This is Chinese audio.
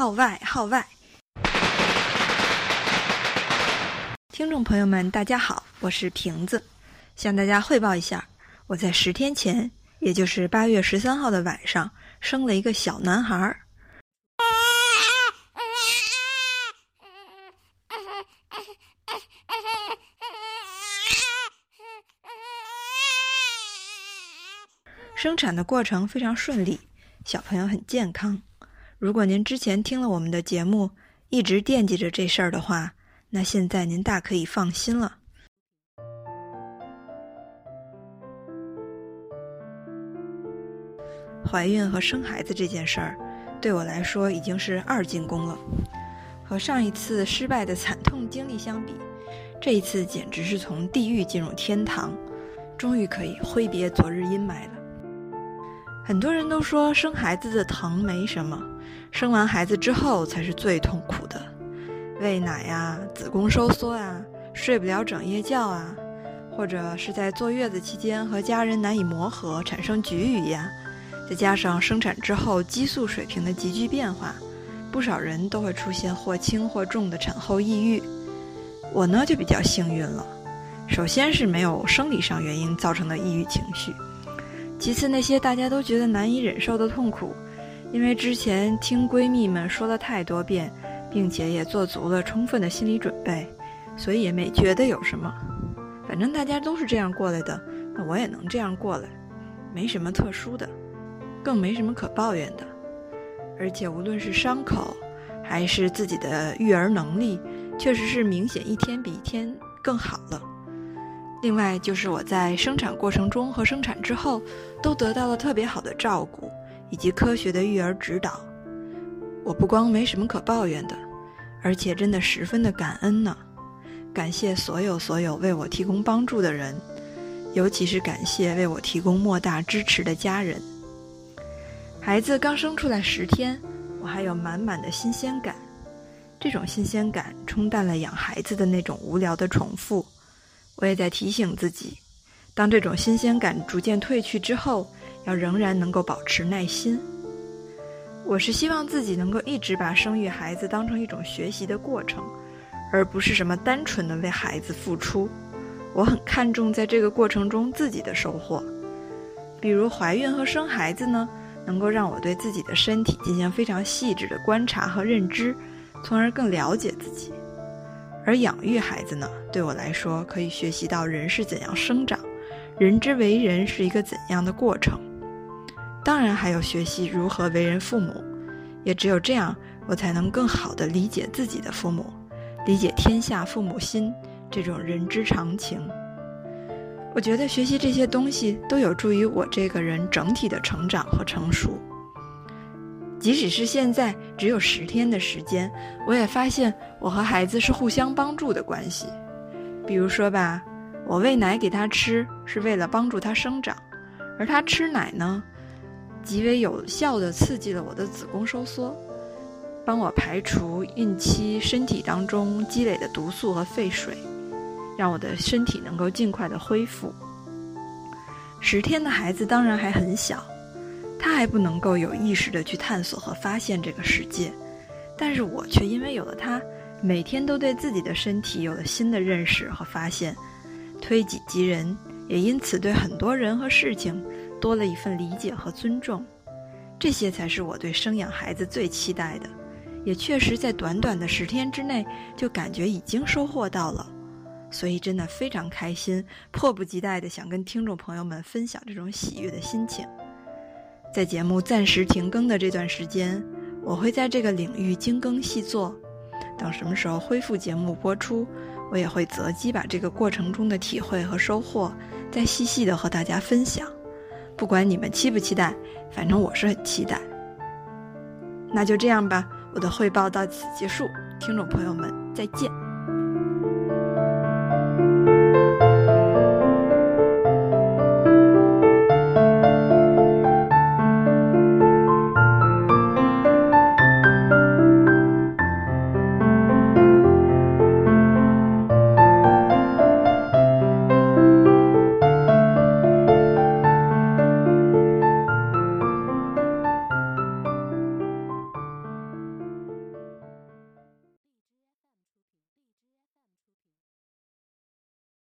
号外号外！听众朋友们，大家好，我是瓶子，向大家汇报一下，我在十天前，也就是八月十三号的晚上，生了一个小男孩儿。生产的过程非常顺利，小朋友很健康。如果您之前听了我们的节目，一直惦记着这事儿的话，那现在您大可以放心了。怀孕和生孩子这件事儿，对我来说已经是二进宫了。和上一次失败的惨痛经历相比，这一次简直是从地狱进入天堂，终于可以挥别昨日阴霾了。很多人都说生孩子的疼没什么，生完孩子之后才是最痛苦的，喂奶呀、子宫收缩啊、睡不了整夜觉啊，或者是在坐月子期间和家人难以磨合，产生局语呀，再加上生产之后激素水平的急剧变化，不少人都会出现或轻或重的产后抑郁。我呢就比较幸运了，首先是没有生理上原因造成的抑郁情绪。其次，那些大家都觉得难以忍受的痛苦，因为之前听闺蜜们说了太多遍，并且也做足了充分的心理准备，所以也没觉得有什么。反正大家都是这样过来的，那我也能这样过来，没什么特殊的，更没什么可抱怨的。而且无论是伤口，还是自己的育儿能力，确实是明显一天比一天更好了。另外就是我在生产过程中和生产之后，都得到了特别好的照顾以及科学的育儿指导。我不光没什么可抱怨的，而且真的十分的感恩呢。感谢所有所有为我提供帮助的人，尤其是感谢为我提供莫大支持的家人。孩子刚生出来十天，我还有满满的新鲜感，这种新鲜感冲淡了养孩子的那种无聊的重复。我也在提醒自己，当这种新鲜感逐渐褪去之后，要仍然能够保持耐心。我是希望自己能够一直把生育孩子当成一种学习的过程，而不是什么单纯的为孩子付出。我很看重在这个过程中自己的收获，比如怀孕和生孩子呢，能够让我对自己的身体进行非常细致的观察和认知，从而更了解自己。而养育孩子呢，对我来说可以学习到人是怎样生长，人之为人是一个怎样的过程。当然还有学习如何为人父母，也只有这样，我才能更好地理解自己的父母，理解天下父母心这种人之常情。我觉得学习这些东西都有助于我这个人整体的成长和成熟。即使是现在只有十天的时间，我也发现我和孩子是互相帮助的关系。比如说吧，我喂奶给他吃是为了帮助他生长，而他吃奶呢，极为有效地刺激了我的子宫收缩，帮我排除孕期身体当中积累的毒素和废水，让我的身体能够尽快的恢复。十天的孩子当然还很小。他还不能够有意识的去探索和发现这个世界，但是我却因为有了他，每天都对自己的身体有了新的认识和发现，推己及人，也因此对很多人和事情多了一份理解和尊重。这些才是我对生养孩子最期待的，也确实在短短的十天之内就感觉已经收获到了，所以真的非常开心，迫不及待的想跟听众朋友们分享这种喜悦的心情。在节目暂时停更的这段时间，我会在这个领域精耕细作。等什么时候恢复节目播出，我也会择机把这个过程中的体会和收获再细细的和大家分享。不管你们期不期待，反正我是很期待。那就这样吧，我的汇报到此结束，听众朋友们再见。